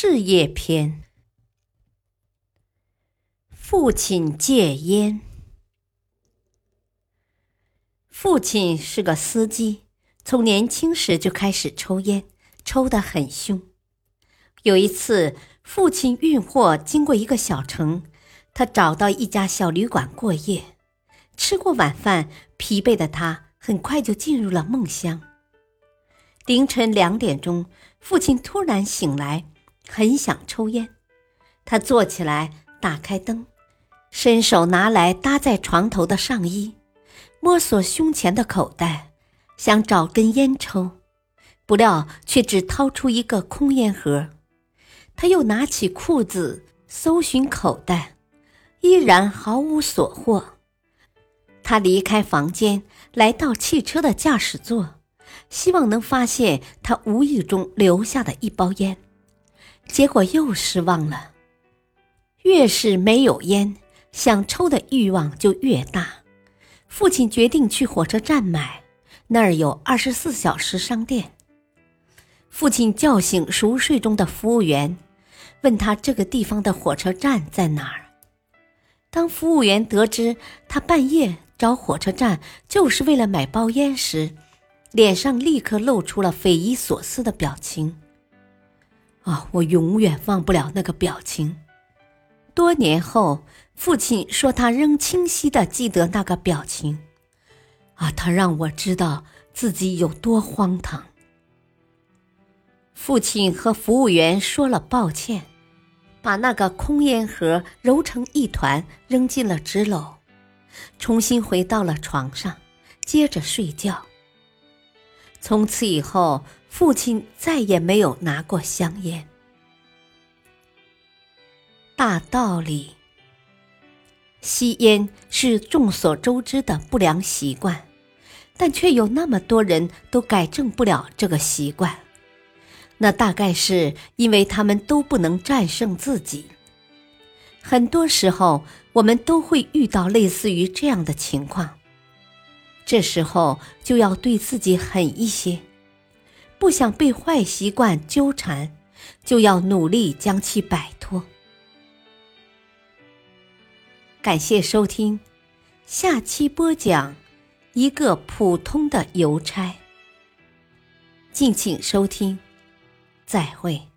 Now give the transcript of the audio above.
事业篇：父亲戒烟。父亲是个司机，从年轻时就开始抽烟，抽得很凶。有一次，父亲运货经过一个小城，他找到一家小旅馆过夜。吃过晚饭，疲惫的他很快就进入了梦乡。凌晨两点钟，父亲突然醒来。很想抽烟，他坐起来，打开灯，伸手拿来搭在床头的上衣，摸索胸前的口袋，想找根烟抽，不料却只掏出一个空烟盒。他又拿起裤子搜寻口袋，依然毫无所获。他离开房间，来到汽车的驾驶座，希望能发现他无意中留下的一包烟。结果又失望了。越是没有烟，想抽的欲望就越大。父亲决定去火车站买，那儿有二十四小时商店。父亲叫醒熟睡中的服务员，问他这个地方的火车站在哪儿。当服务员得知他半夜找火车站就是为了买包烟时，脸上立刻露出了匪夷所思的表情。啊，我永远忘不了那个表情。多年后，父亲说他仍清晰的记得那个表情。啊，他让我知道自己有多荒唐。父亲和服务员说了抱歉，把那个空烟盒揉成一团扔进了纸篓，重新回到了床上，接着睡觉。从此以后。父亲再也没有拿过香烟。大道理，吸烟是众所周知的不良习惯，但却有那么多人都改正不了这个习惯。那大概是因为他们都不能战胜自己。很多时候，我们都会遇到类似于这样的情况，这时候就要对自己狠一些。不想被坏习惯纠缠，就要努力将其摆脱。感谢收听，下期播讲一个普通的邮差。敬请收听，再会。